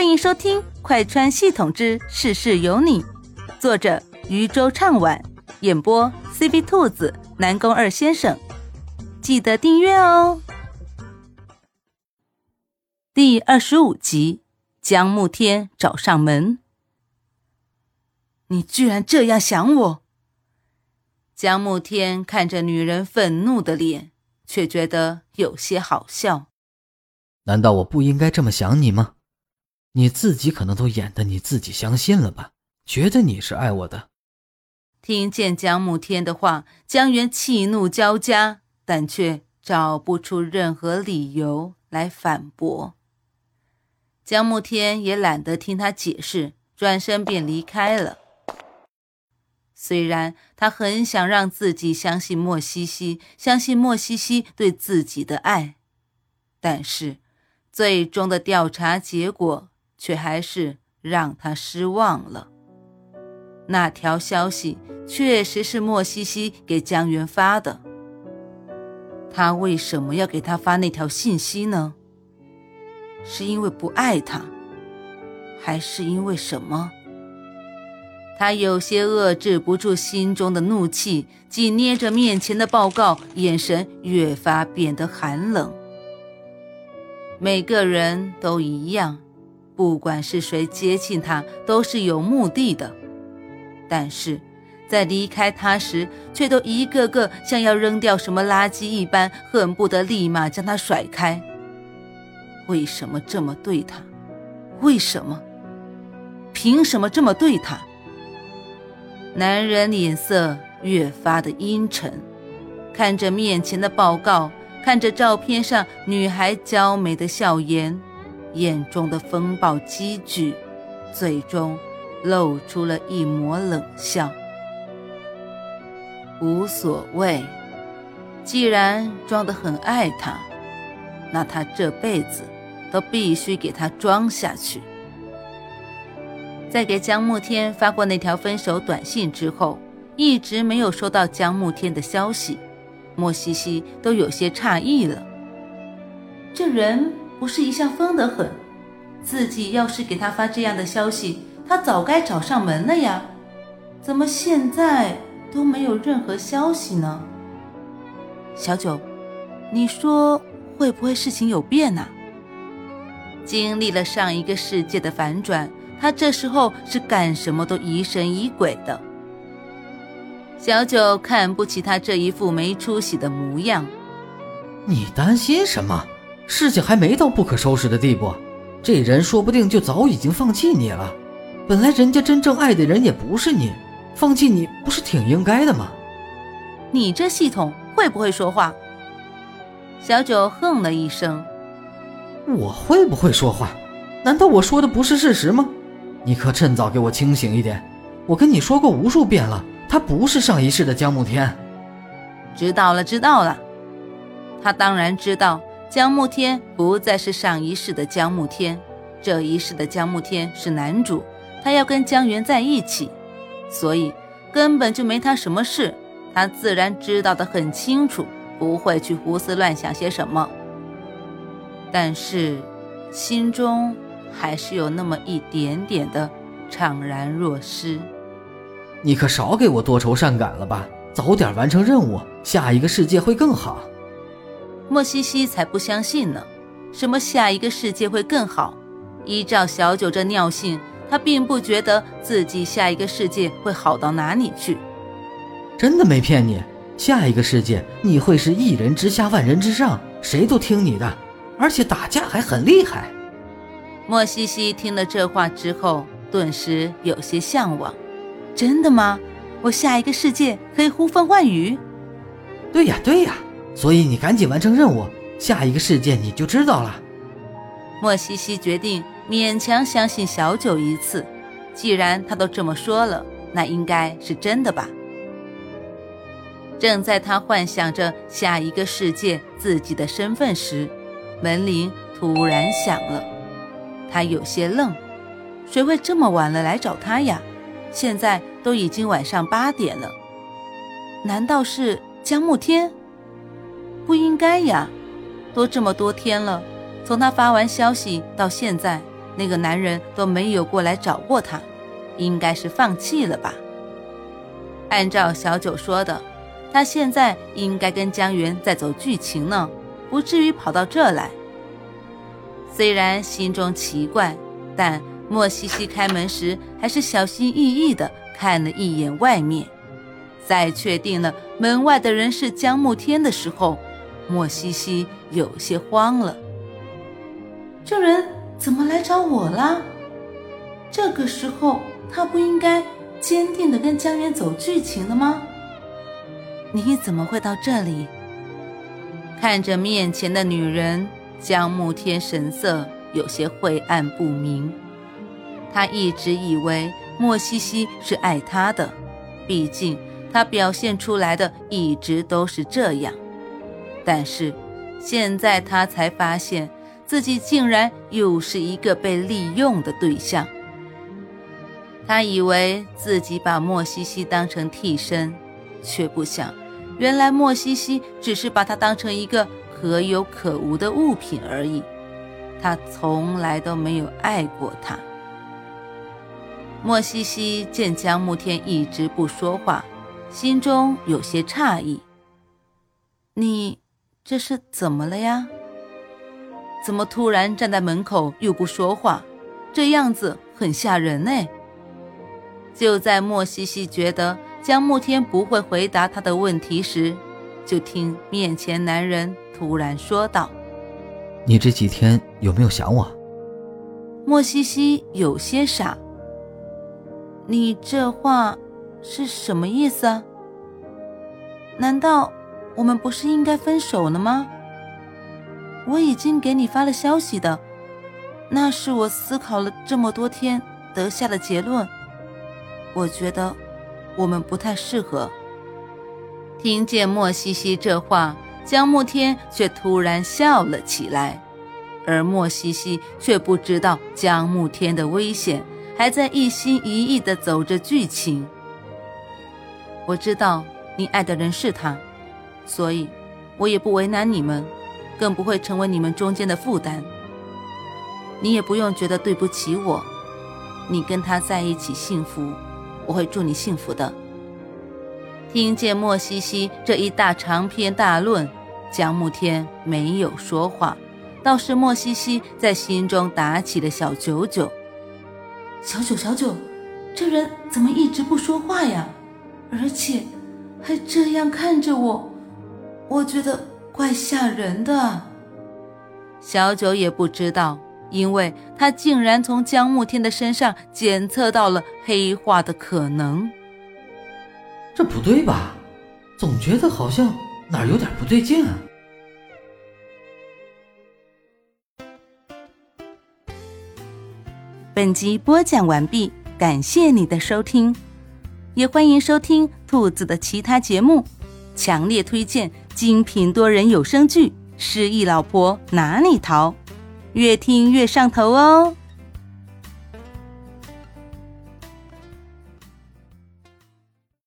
欢迎收听《快穿系统之事事有你》，作者渔舟唱晚，演播 C B 兔子、南宫二先生。记得订阅哦。第二十五集，江慕天找上门。你居然这样想我？江慕天看着女人愤怒的脸，却觉得有些好笑。难道我不应该这么想你吗？你自己可能都演的你自己相信了吧？觉得你是爱我的。听见江慕天的话，江源气怒交加，但却找不出任何理由来反驳。江慕天也懒得听他解释，转身便离开了。虽然他很想让自己相信莫西西，相信莫西西对自己的爱，但是最终的调查结果。却还是让他失望了。那条消息确实是莫西西给江源发的。他为什么要给他发那条信息呢？是因为不爱他，还是因为什么？他有些遏制不住心中的怒气，紧捏着面前的报告，眼神越发变得寒冷。每个人都一样。不管是谁接近他，都是有目的的，但是在离开他时，却都一个个像要扔掉什么垃圾一般，恨不得立马将他甩开。为什么这么对他？为什么？凭什么这么对他？男人脸色越发的阴沉，看着面前的报告，看着照片上女孩娇美的笑颜。眼中的风暴积聚，最终露出了一抹冷笑。无所谓，既然装得很爱他，那他这辈子都必须给他装下去。在给江慕天发过那条分手短信之后，一直没有收到江慕天的消息，莫西西都有些诧异了。这人。不是一向疯得很，自己要是给他发这样的消息，他早该找上门了呀，怎么现在都没有任何消息呢？小九，你说会不会事情有变呢？经历了上一个世界的反转，他这时候是干什么都疑神疑鬼的。小九看不起他这一副没出息的模样，你担心什么？事情还没到不可收拾的地步，这人说不定就早已经放弃你了。本来人家真正爱的人也不是你，放弃你不是挺应该的吗？你这系统会不会说话？小九哼了一声。我会不会说话？难道我说的不是事实吗？你可趁早给我清醒一点！我跟你说过无数遍了，他不是上一世的江慕天。知道了，知道了。他当然知道。江慕天不再是上一世的江慕天，这一世的江慕天是男主，他要跟江源在一起，所以根本就没他什么事，他自然知道的很清楚，不会去胡思乱想些什么。但是心中还是有那么一点点的怅然若失。你可少给我多愁善感了吧，早点完成任务，下一个世界会更好。莫西西才不相信呢，什么下一个世界会更好？依照小九这尿性，他并不觉得自己下一个世界会好到哪里去。真的没骗你，下一个世界你会是一人之下万人之上，谁都听你的，而且打架还很厉害。莫西西听了这话之后，顿时有些向往。真的吗？我下一个世界可以呼风唤雨？对呀，对呀。所以你赶紧完成任务，下一个世界你就知道了。莫西西决定勉强相信小九一次，既然他都这么说了，那应该是真的吧。正在他幻想着下一个世界自己的身份时，门铃突然响了，他有些愣，谁会这么晚了来找他呀？现在都已经晚上八点了，难道是江慕天？不应该呀，都这么多天了，从他发完消息到现在，那个男人都没有过来找过他，应该是放弃了吧。按照小九说的，他现在应该跟江源在走剧情呢，不至于跑到这来。虽然心中奇怪，但莫西西开门时还是小心翼翼地看了一眼外面，在确定了门外的人是江慕天的时候，莫西西有些慌了。这人怎么来找我了？这个时候他不应该坚定的跟江源走剧情的吗？你怎么会到这里？看着面前的女人，江慕天神色有些晦暗不明。他一直以为莫西西是爱他的，毕竟他表现出来的一直都是这样。但是现在他才发现。自己竟然又是一个被利用的对象。他以为自己把莫西西当成替身，却不想，原来莫西西只是把他当成一个可有可无的物品而已。他从来都没有爱过他。莫西西见江慕天一直不说话，心中有些诧异：“你这是怎么了呀？”怎么突然站在门口又不说话？这样子很吓人呢。就在莫西西觉得江慕天不会回答他的问题时，就听面前男人突然说道：“你这几天有没有想我？”莫西西有些傻：“你这话是什么意思啊？难道我们不是应该分手了吗？”我已经给你发了消息的，那是我思考了这么多天得下的结论。我觉得我们不太适合。听见莫西西这话，江慕天却突然笑了起来，而莫西西却不知道江慕天的危险，还在一心一意地走着剧情。我知道你爱的人是他，所以我也不为难你们。更不会成为你们中间的负担。你也不用觉得对不起我，你跟他在一起幸福，我会祝你幸福的。听见莫西西这一大长篇大论，江慕天没有说话，倒是莫西西在心中打起了小九九。小九小九，这人怎么一直不说话呀？而且还这样看着我，我觉得。怪吓人的，小九也不知道，因为他竟然从江慕天的身上检测到了黑化的可能。这不对吧？总觉得好像哪儿有点不对劲啊！本集播讲完毕，感谢你的收听，也欢迎收听兔子的其他节目，强烈推荐。精品多人有声剧《失忆老婆哪里逃》，越听越上头哦！